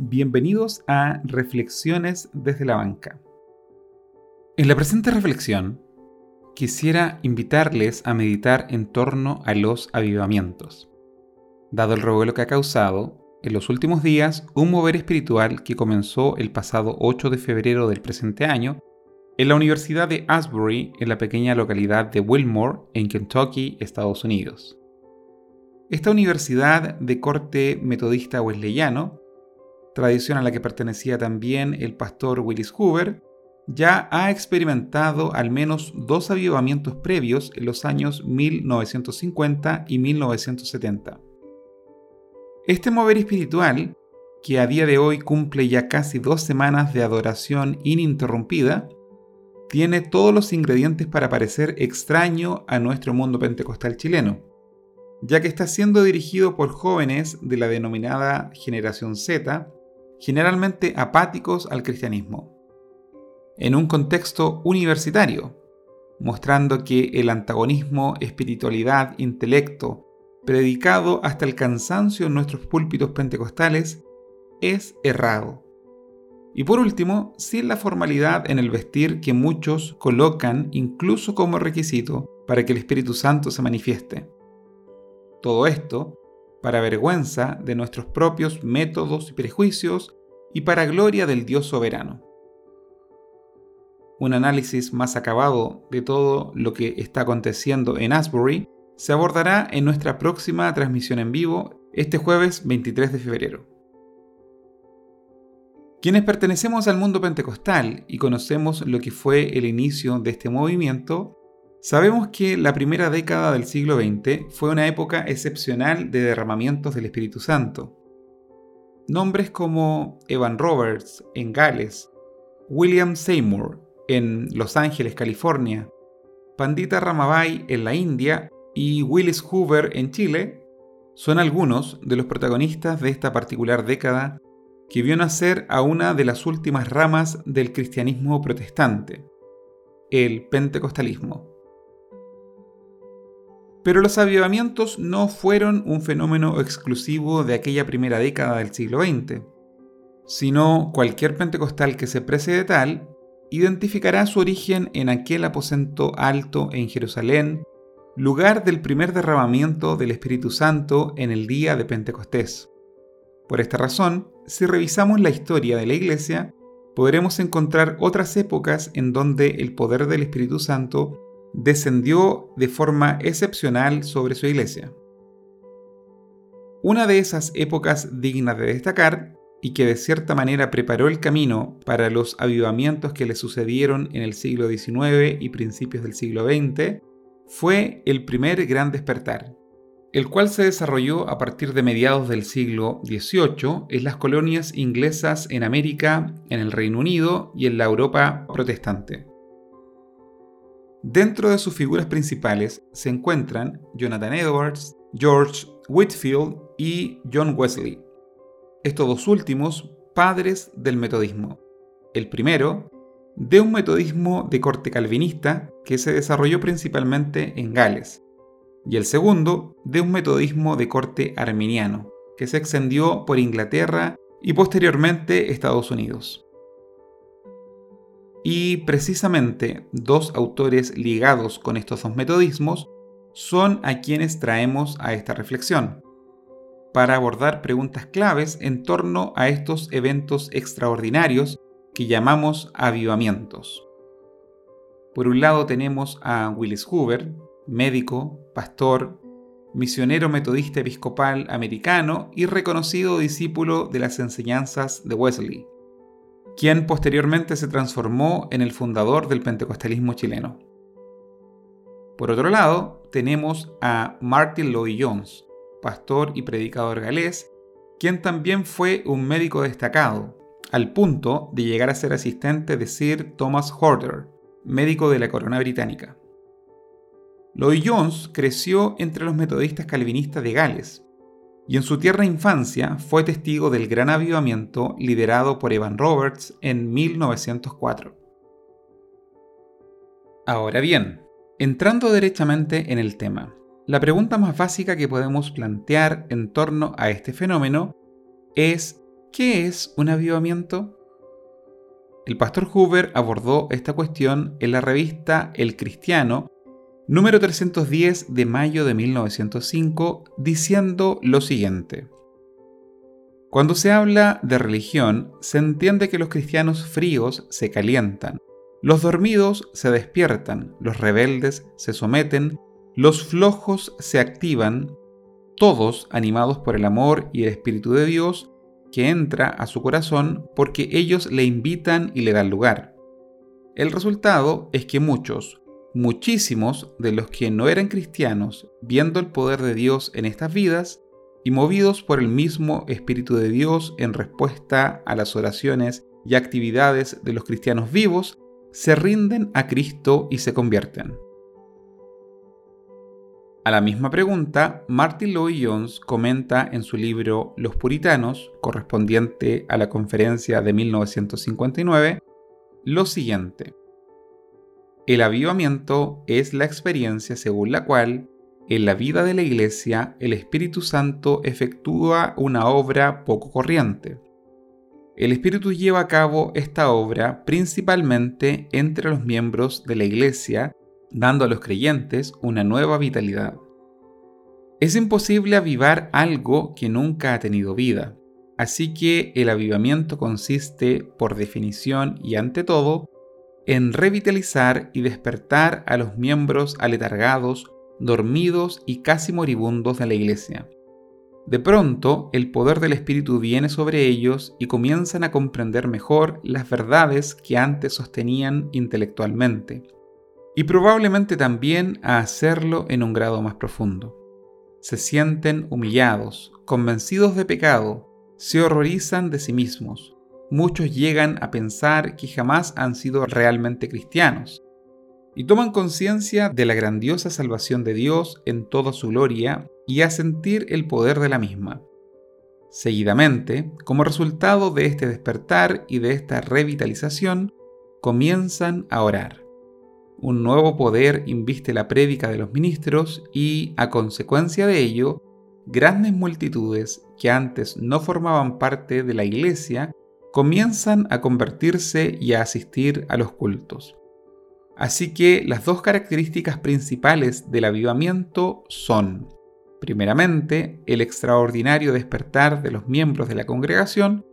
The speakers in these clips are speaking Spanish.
Bienvenidos a Reflexiones desde la banca. En la presente reflexión, quisiera invitarles a meditar en torno a los avivamientos, dado el revuelo que ha causado en los últimos días un mover espiritual que comenzó el pasado 8 de febrero del presente año en la Universidad de Asbury, en la pequeña localidad de Wilmore, en Kentucky, Estados Unidos. Esta universidad de corte metodista wesleyano tradición a la que pertenecía también el pastor Willis Hoover, ya ha experimentado al menos dos avivamientos previos en los años 1950 y 1970. Este mover espiritual, que a día de hoy cumple ya casi dos semanas de adoración ininterrumpida, tiene todos los ingredientes para parecer extraño a nuestro mundo pentecostal chileno, ya que está siendo dirigido por jóvenes de la denominada generación Z, generalmente apáticos al cristianismo, en un contexto universitario, mostrando que el antagonismo espiritualidad-intelecto, predicado hasta el cansancio en nuestros púlpitos pentecostales, es errado. Y por último, sin la formalidad en el vestir que muchos colocan incluso como requisito para que el Espíritu Santo se manifieste. Todo esto para vergüenza de nuestros propios métodos y prejuicios y para gloria del Dios soberano. Un análisis más acabado de todo lo que está aconteciendo en Asbury se abordará en nuestra próxima transmisión en vivo este jueves 23 de febrero. Quienes pertenecemos al mundo pentecostal y conocemos lo que fue el inicio de este movimiento, Sabemos que la primera década del siglo XX fue una época excepcional de derramamientos del Espíritu Santo. Nombres como Evan Roberts en Gales, William Seymour en Los Ángeles, California, Pandita Ramabai en la India y Willis Hoover en Chile son algunos de los protagonistas de esta particular década que vio nacer a una de las últimas ramas del cristianismo protestante, el pentecostalismo. Pero los avivamientos no fueron un fenómeno exclusivo de aquella primera década del siglo XX, sino cualquier pentecostal que se precede tal identificará su origen en aquel aposento alto en Jerusalén, lugar del primer derramamiento del Espíritu Santo en el día de Pentecostés. Por esta razón, si revisamos la historia de la Iglesia, podremos encontrar otras épocas en donde el poder del Espíritu Santo descendió de forma excepcional sobre su iglesia. Una de esas épocas dignas de destacar y que de cierta manera preparó el camino para los avivamientos que le sucedieron en el siglo XIX y principios del siglo XX, fue el primer gran despertar, el cual se desarrolló a partir de mediados del siglo XVIII en las colonias inglesas en América, en el Reino Unido y en la Europa protestante. Dentro de sus figuras principales se encuentran Jonathan Edwards, George Whitfield y John Wesley. Estos dos últimos padres del metodismo. El primero, de un metodismo de corte calvinista que se desarrolló principalmente en Gales, y el segundo, de un metodismo de corte arminiano, que se extendió por Inglaterra y posteriormente Estados Unidos. Y precisamente dos autores ligados con estos dos metodismos son a quienes traemos a esta reflexión, para abordar preguntas claves en torno a estos eventos extraordinarios que llamamos avivamientos. Por un lado tenemos a Willis Hoover, médico, pastor, misionero metodista episcopal americano y reconocido discípulo de las enseñanzas de Wesley quien posteriormente se transformó en el fundador del pentecostalismo chileno. Por otro lado, tenemos a Martin Lloyd Jones, pastor y predicador galés, quien también fue un médico destacado, al punto de llegar a ser asistente de Sir Thomas Horder, médico de la corona británica. Lloyd Jones creció entre los metodistas calvinistas de Gales, y en su tierna infancia fue testigo del gran avivamiento liderado por Evan Roberts en 1904. Ahora bien, entrando derechamente en el tema, la pregunta más básica que podemos plantear en torno a este fenómeno es ¿Qué es un avivamiento? El pastor Hoover abordó esta cuestión en la revista El Cristiano, número 310 de mayo de 1905, diciendo lo siguiente. Cuando se habla de religión, se entiende que los cristianos fríos se calientan, los dormidos se despiertan, los rebeldes se someten, los flojos se activan, todos animados por el amor y el Espíritu de Dios que entra a su corazón porque ellos le invitan y le dan lugar. El resultado es que muchos, muchísimos de los que no eran cristianos, viendo el poder de Dios en estas vidas, y movidos por el mismo Espíritu de Dios en respuesta a las oraciones y actividades de los cristianos vivos, se rinden a Cristo y se convierten. A la misma pregunta, Martin Lloyd Jones comenta en su libro Los Puritanos, correspondiente a la conferencia de 1959, lo siguiente. El avivamiento es la experiencia según la cual en la vida de la Iglesia el Espíritu Santo efectúa una obra poco corriente. El Espíritu lleva a cabo esta obra principalmente entre los miembros de la Iglesia, dando a los creyentes una nueva vitalidad. Es imposible avivar algo que nunca ha tenido vida, así que el avivamiento consiste, por definición y ante todo, en revitalizar y despertar a los miembros aletargados dormidos y casi moribundos de la iglesia. De pronto, el poder del Espíritu viene sobre ellos y comienzan a comprender mejor las verdades que antes sostenían intelectualmente, y probablemente también a hacerlo en un grado más profundo. Se sienten humillados, convencidos de pecado, se horrorizan de sí mismos. Muchos llegan a pensar que jamás han sido realmente cristianos, y toman conciencia de la grandiosa salvación de Dios en toda su gloria y a sentir el poder de la misma. Seguidamente, como resultado de este despertar y de esta revitalización, comienzan a orar. Un nuevo poder inviste la prédica de los ministros y, a consecuencia de ello, grandes multitudes que antes no formaban parte de la iglesia comienzan a convertirse y a asistir a los cultos. Así que las dos características principales del avivamiento son, primeramente, el extraordinario despertar de los miembros de la congregación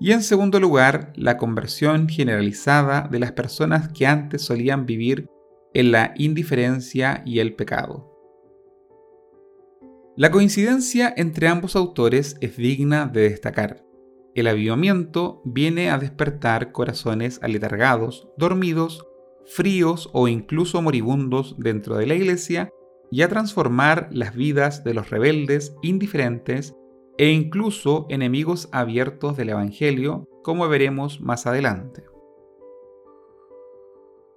y en segundo lugar, la conversión generalizada de las personas que antes solían vivir en la indiferencia y el pecado. La coincidencia entre ambos autores es digna de destacar. El avivamiento viene a despertar corazones aletargados, dormidos fríos o incluso moribundos dentro de la iglesia y a transformar las vidas de los rebeldes, indiferentes e incluso enemigos abiertos del Evangelio, como veremos más adelante.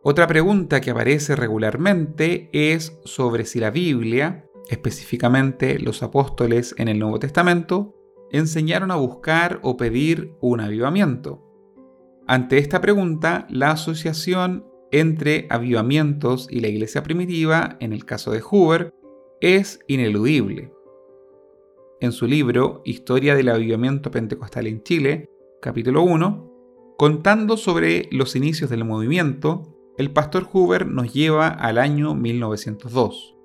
Otra pregunta que aparece regularmente es sobre si la Biblia, específicamente los apóstoles en el Nuevo Testamento, enseñaron a buscar o pedir un avivamiento. Ante esta pregunta, la asociación entre avivamientos y la iglesia primitiva, en el caso de Hoover, es ineludible. En su libro Historia del Avivamiento Pentecostal en Chile, capítulo 1, contando sobre los inicios del movimiento, el pastor Hoover nos lleva al año 1902,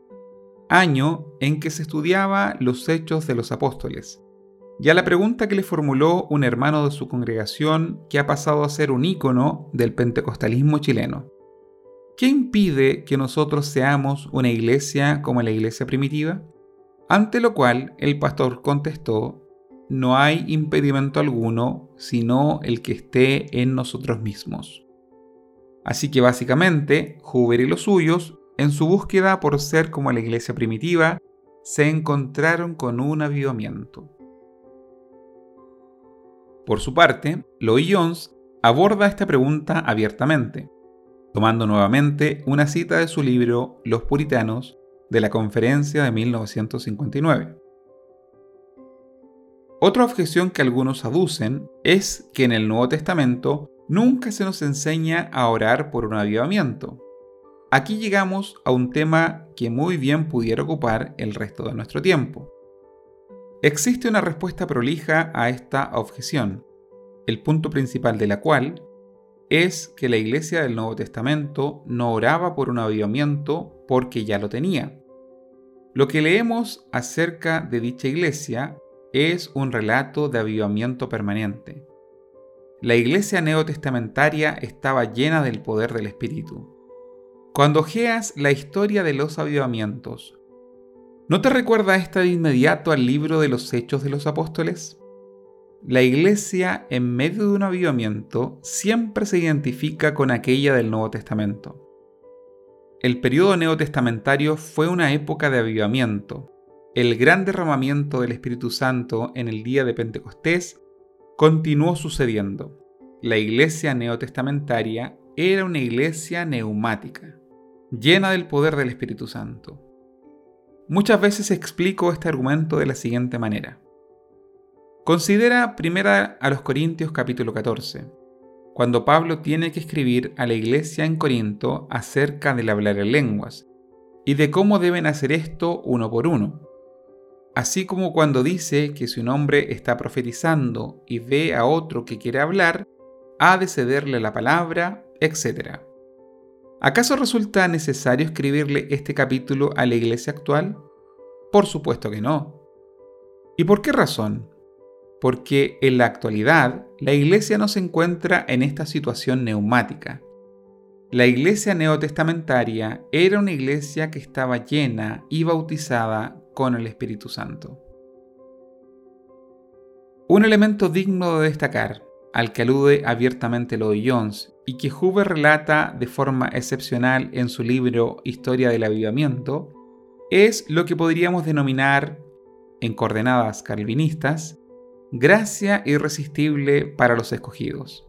año en que se estudiaba los hechos de los apóstoles, y a la pregunta que le formuló un hermano de su congregación que ha pasado a ser un ícono del pentecostalismo chileno. ¿Qué impide que nosotros seamos una iglesia como la iglesia primitiva? Ante lo cual el pastor contestó, no hay impedimento alguno sino el que esté en nosotros mismos. Así que básicamente, Huber y los suyos, en su búsqueda por ser como la iglesia primitiva, se encontraron con un avivamiento. Por su parte, Lloyd Jones aborda esta pregunta abiertamente tomando nuevamente una cita de su libro Los Puritanos de la conferencia de 1959. Otra objeción que algunos aducen es que en el Nuevo Testamento nunca se nos enseña a orar por un avivamiento. Aquí llegamos a un tema que muy bien pudiera ocupar el resto de nuestro tiempo. Existe una respuesta prolija a esta objeción, el punto principal de la cual es que la iglesia del Nuevo Testamento no oraba por un avivamiento porque ya lo tenía. Lo que leemos acerca de dicha iglesia es un relato de avivamiento permanente. La iglesia neotestamentaria estaba llena del poder del Espíritu. Cuando ojeas la historia de los avivamientos, ¿no te recuerda esta de inmediato al libro de los Hechos de los Apóstoles? La iglesia en medio de un avivamiento siempre se identifica con aquella del Nuevo Testamento. El periodo neotestamentario fue una época de avivamiento. El gran derramamiento del Espíritu Santo en el día de Pentecostés continuó sucediendo. La iglesia neotestamentaria era una iglesia neumática, llena del poder del Espíritu Santo. Muchas veces explico este argumento de la siguiente manera. Considera primera a los Corintios capítulo 14, cuando Pablo tiene que escribir a la iglesia en Corinto acerca del hablar en lenguas y de cómo deben hacer esto uno por uno. Así como cuando dice que si un hombre está profetizando y ve a otro que quiere hablar, ha de cederle la palabra, etc. ¿Acaso resulta necesario escribirle este capítulo a la iglesia actual? Por supuesto que no. ¿Y por qué razón? porque en la actualidad la iglesia no se encuentra en esta situación neumática. La iglesia neotestamentaria era una iglesia que estaba llena y bautizada con el Espíritu Santo. Un elemento digno de destacar, al que alude abiertamente Lloyd Jones y que Huber relata de forma excepcional en su libro Historia del Avivamiento, es lo que podríamos denominar, en coordenadas calvinistas, gracia irresistible para los escogidos.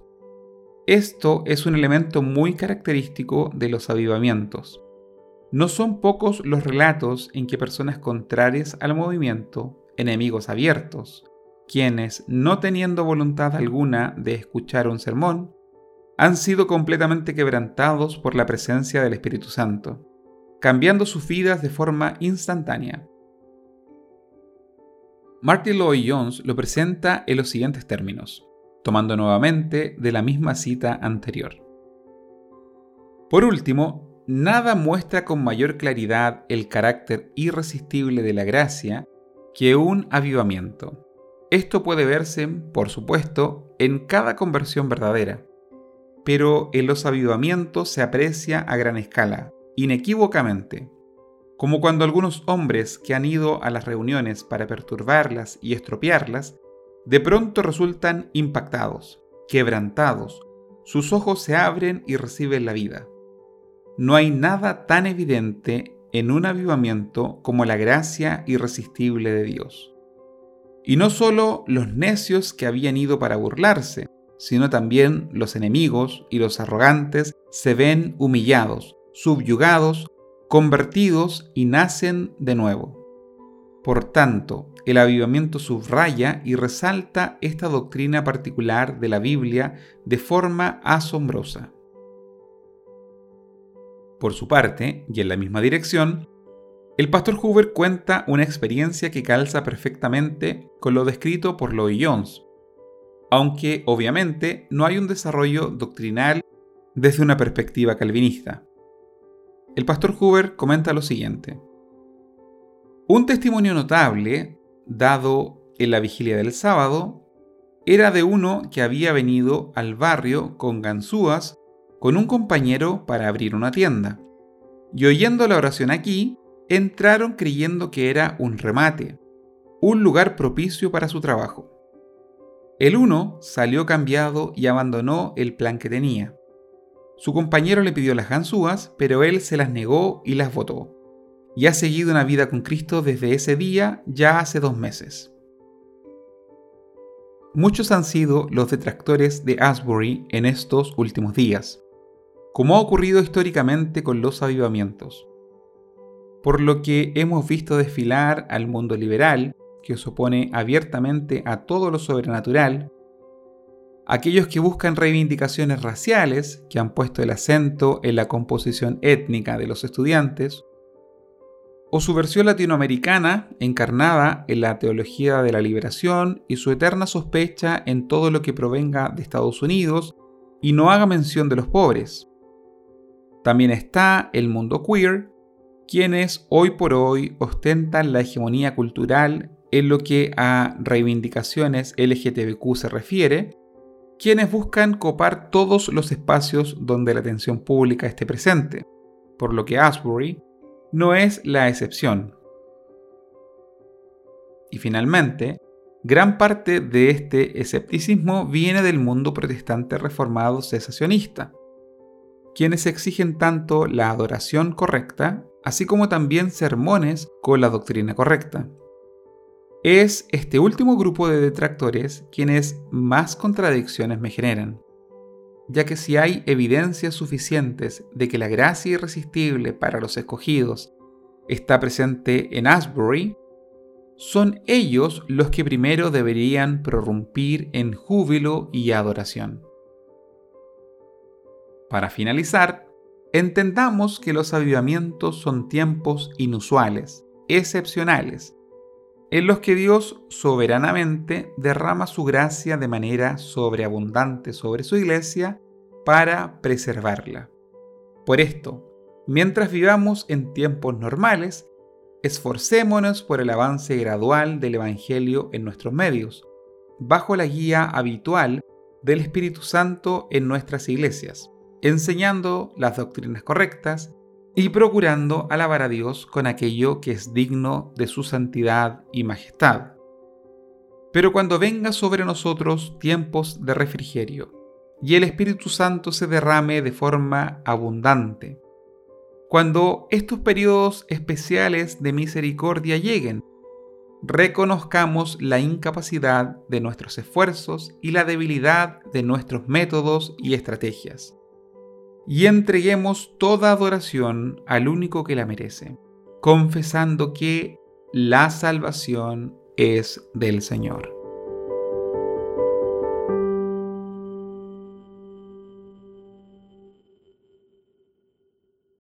Esto es un elemento muy característico de los avivamientos. No son pocos los relatos en que personas contrarias al movimiento, enemigos abiertos, quienes, no teniendo voluntad alguna de escuchar un sermón, han sido completamente quebrantados por la presencia del Espíritu Santo, cambiando sus vidas de forma instantánea. Martin Lloyd Jones lo presenta en los siguientes términos, tomando nuevamente de la misma cita anterior. Por último, nada muestra con mayor claridad el carácter irresistible de la gracia que un avivamiento. Esto puede verse, por supuesto, en cada conversión verdadera, pero en los avivamientos se aprecia a gran escala, inequívocamente, como cuando algunos hombres que han ido a las reuniones para perturbarlas y estropearlas, de pronto resultan impactados, quebrantados, sus ojos se abren y reciben la vida. No hay nada tan evidente en un avivamiento como la gracia irresistible de Dios. Y no solo los necios que habían ido para burlarse, sino también los enemigos y los arrogantes se ven humillados, subyugados convertidos y nacen de nuevo. Por tanto, el avivamiento subraya y resalta esta doctrina particular de la Biblia de forma asombrosa. Por su parte, y en la misma dirección, el pastor Hoover cuenta una experiencia que calza perfectamente con lo descrito por Lloyd Jones, aunque obviamente no hay un desarrollo doctrinal desde una perspectiva calvinista el pastor Hoover comenta lo siguiente. Un testimonio notable, dado en la vigilia del sábado, era de uno que había venido al barrio con ganzúas con un compañero para abrir una tienda. Y oyendo la oración aquí, entraron creyendo que era un remate, un lugar propicio para su trabajo. El uno salió cambiado y abandonó el plan que tenía. Su compañero le pidió las ganzúas, pero él se las negó y las votó. Y ha seguido una vida con Cristo desde ese día ya hace dos meses. Muchos han sido los detractores de Asbury en estos últimos días, como ha ocurrido históricamente con los avivamientos. Por lo que hemos visto desfilar al mundo liberal, que se opone abiertamente a todo lo sobrenatural, aquellos que buscan reivindicaciones raciales, que han puesto el acento en la composición étnica de los estudiantes, o su versión latinoamericana, encarnada en la teología de la liberación y su eterna sospecha en todo lo que provenga de Estados Unidos y no haga mención de los pobres. También está el mundo queer, quienes hoy por hoy ostentan la hegemonía cultural en lo que a reivindicaciones LGTBQ se refiere, quienes buscan copar todos los espacios donde la atención pública esté presente, por lo que Asbury no es la excepción. Y finalmente, gran parte de este escepticismo viene del mundo protestante reformado cesacionista, quienes exigen tanto la adoración correcta, así como también sermones con la doctrina correcta. Es este último grupo de detractores quienes más contradicciones me generan ya que si hay evidencias suficientes de que la gracia irresistible para los escogidos está presente en Asbury, son ellos los que primero deberían prorrumpir en júbilo y adoración. Para finalizar, entendamos que los avivamientos son tiempos inusuales, excepcionales, en los que Dios soberanamente derrama su gracia de manera sobreabundante sobre su iglesia para preservarla. Por esto, mientras vivamos en tiempos normales, esforcémonos por el avance gradual del Evangelio en nuestros medios, bajo la guía habitual del Espíritu Santo en nuestras iglesias, enseñando las doctrinas correctas y procurando alabar a Dios con aquello que es digno de su santidad y majestad. Pero cuando venga sobre nosotros tiempos de refrigerio y el Espíritu Santo se derrame de forma abundante, cuando estos periodos especiales de misericordia lleguen, reconozcamos la incapacidad de nuestros esfuerzos y la debilidad de nuestros métodos y estrategias y entreguemos toda adoración al único que la merece, confesando que la salvación es del Señor.